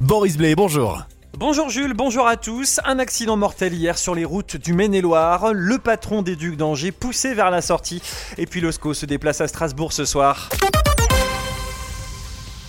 Boris Blay, bonjour. Bonjour Jules, bonjour à tous. Un accident mortel hier sur les routes du Maine-et-Loire. Le patron des Ducs d'Angers poussé vers la sortie. Et puis le SCO se déplace à Strasbourg ce soir.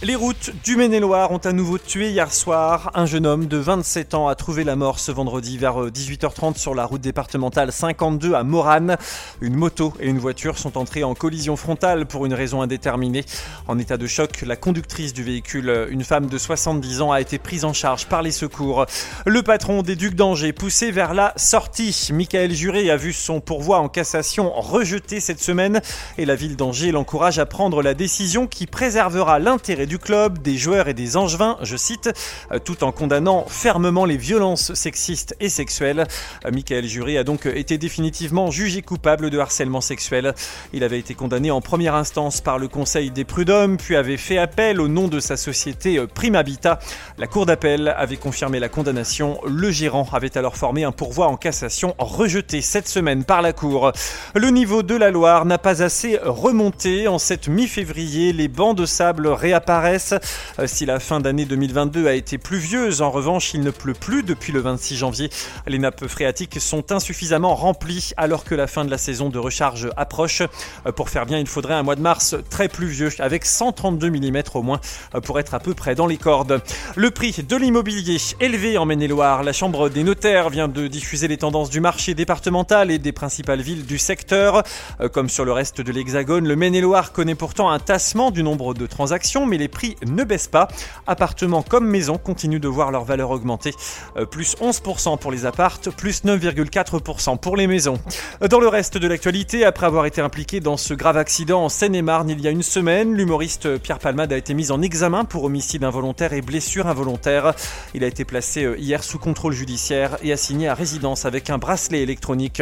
Les routes du Maine-et-Loire ont à nouveau tué hier soir. Un jeune homme de 27 ans a trouvé la mort ce vendredi vers 18h30 sur la route départementale 52 à Morane. Une moto et une voiture sont entrées en collision frontale pour une raison indéterminée. En état de choc, la conductrice du véhicule, une femme de 70 ans, a été prise en charge par les secours. Le patron des Ducs d'Angers poussé vers la sortie. Michael Juré a vu son pourvoi en cassation rejeté cette semaine et la ville d'Angers l'encourage à prendre la décision qui préservera l'intérêt du club, des joueurs et des angevins, je cite, euh, tout en condamnant fermement les violences sexistes et sexuelles. Euh, Michael Jury a donc été définitivement jugé coupable de harcèlement sexuel. Il avait été condamné en première instance par le Conseil des prud'hommes, puis avait fait appel au nom de sa société euh, Prime Habitat. La Cour d'appel avait confirmé la condamnation. Le gérant avait alors formé un pourvoi en cassation rejeté cette semaine par la Cour. Le niveau de la Loire n'a pas assez remonté. En cette mi-février, les bancs de sable réapparaissent euh, si la fin d'année 2022 a été pluvieuse, en revanche, il ne pleut plus depuis le 26 janvier. Les nappes phréatiques sont insuffisamment remplies alors que la fin de la saison de recharge approche. Euh, pour faire bien, il faudrait un mois de mars très pluvieux avec 132 mm au moins euh, pour être à peu près dans les cordes. Le prix de l'immobilier élevé en Maine-et-Loire. La Chambre des notaires vient de diffuser les tendances du marché départemental et des principales villes du secteur. Comme sur le reste de l'Hexagone, le Maine-et-Loire connaît pourtant un tassement du nombre de transactions, mais les prix ne baissent pas. Appartements comme maisons continuent de voir leur valeur augmenter. Euh, plus 11% pour les appartes, plus 9,4% pour les maisons. Dans le reste de l'actualité, après avoir été impliqué dans ce grave accident en Seine-et-Marne il y a une semaine, l'humoriste Pierre Palmade a été mis en examen pour homicide involontaire et blessure involontaire. Il a été placé euh, hier sous contrôle judiciaire et assigné à résidence avec un bracelet électronique.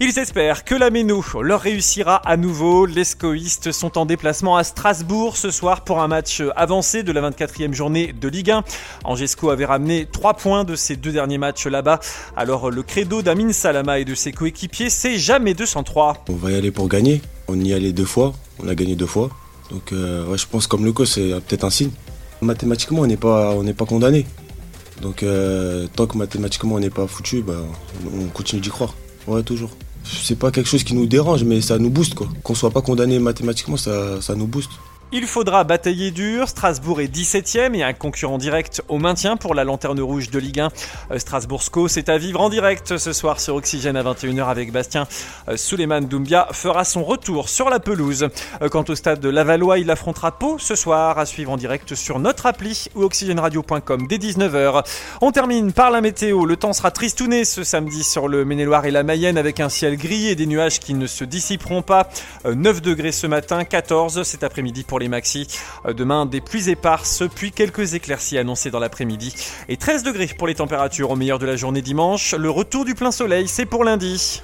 Ils espèrent que la Ménou leur réussira à nouveau. Les scoïstes sont en déplacement à Strasbourg ce soir pour un match avancée de la 24e journée de Ligue 1. Angesco avait ramené 3 points de ses deux derniers matchs là-bas. Alors le credo d'Amin Salama et de ses coéquipiers, c'est jamais 203. On va y aller pour gagner. On y allait deux fois, on a gagné deux fois. Donc euh, je pense comme le c'est peut-être un signe. Mathématiquement, on n'est pas, on n'est pas condamné. Donc euh, tant que mathématiquement on n'est pas foutu, bah, on continue d'y croire. Ouais, toujours. C'est pas quelque chose qui nous dérange, mais ça nous booste quoi. Qu'on soit pas condamné mathématiquement, ça, ça nous booste. Il faudra batailler dur. Strasbourg est 17ème et un concurrent direct au maintien pour la lanterne rouge de Ligue 1. Euh, Strasbourg-SCO, c'est à vivre en direct ce soir sur Oxygène à 21h avec Bastien. Euh, Suleiman Doumbia fera son retour sur la pelouse. Euh, quant au stade de Lavallois, il affrontera Pau ce soir à suivre en direct sur notre appli ou oxygèneradio.com dès 19h. On termine par la météo. Le temps sera tristouné ce samedi sur le Maine-et-Loire et la Mayenne avec un ciel gris et des nuages qui ne se dissiperont pas. 9 degrés ce matin, 14 cet après-midi pour les maxi. Euh, demain, des pluies éparses, puis quelques éclaircies annoncées dans l'après-midi. Et 13 degrés pour les températures au meilleur de la journée dimanche. Le retour du plein soleil, c'est pour lundi.